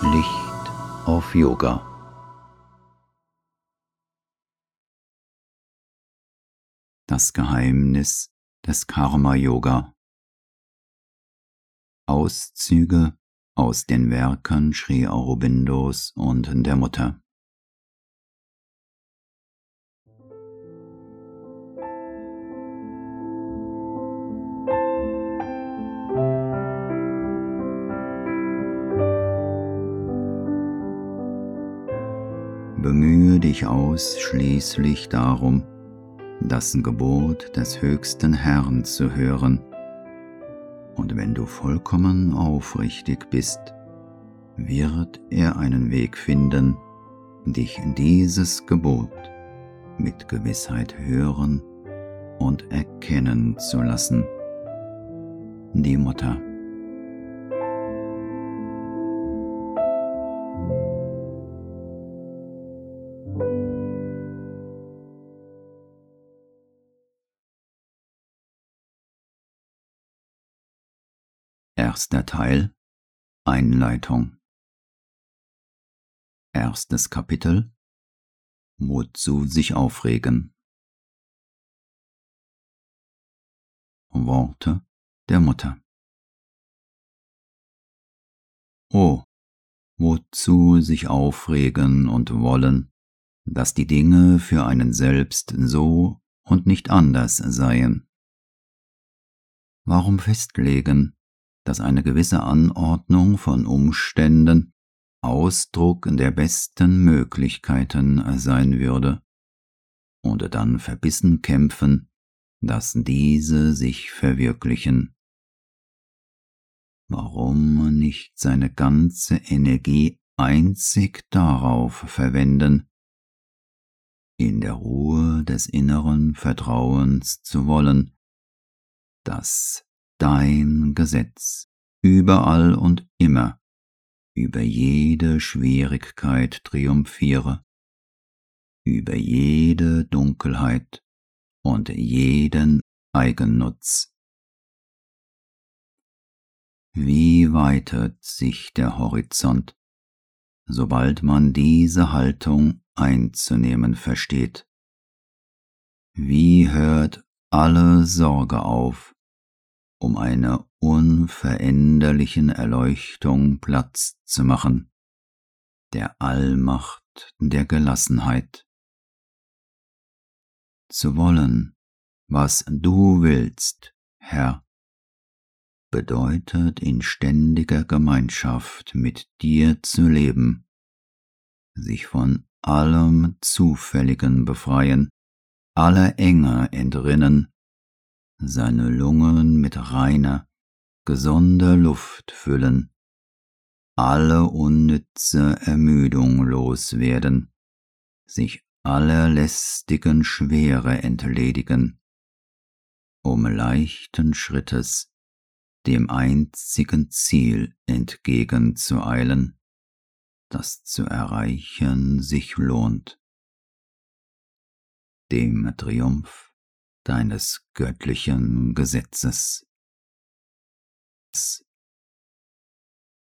Licht auf Yoga. Das Geheimnis des Karma Yoga. Auszüge aus den Werken Sri Aurobindos und der Mutter. Bemühe dich ausschließlich darum, das Gebot des höchsten Herrn zu hören. Und wenn du vollkommen aufrichtig bist, wird er einen Weg finden, dich dieses Gebot mit Gewissheit hören und erkennen zu lassen. Die Mutter. Erster Teil. Einleitung. Erstes Kapitel. Wozu sich aufregen. Worte der Mutter. Oh, wozu sich aufregen und wollen, dass die Dinge für einen selbst so und nicht anders seien. Warum festlegen, dass eine gewisse Anordnung von Umständen Ausdruck der besten Möglichkeiten sein würde, und dann verbissen kämpfen, dass diese sich verwirklichen. Warum nicht seine ganze Energie einzig darauf verwenden, in der Ruhe des inneren Vertrauens zu wollen, dass dein Gesetz überall und immer über jede Schwierigkeit triumphiere, über jede Dunkelheit und jeden Eigennutz. Wie weitet sich der Horizont, sobald man diese Haltung einzunehmen versteht? Wie hört alle Sorge auf, um einer unveränderlichen Erleuchtung Platz zu machen, der Allmacht der Gelassenheit. Zu wollen, was du willst, Herr, bedeutet in ständiger Gemeinschaft mit dir zu leben, sich von allem Zufälligen befreien, aller Enge entrinnen seine Lungen mit reiner, gesonder Luft füllen, alle unnütze Ermüdung loswerden, sich aller lästigen Schwere entledigen, um leichten Schrittes dem einzigen Ziel entgegenzueilen, das zu erreichen sich lohnt, dem Triumph deines göttlichen Gesetzes.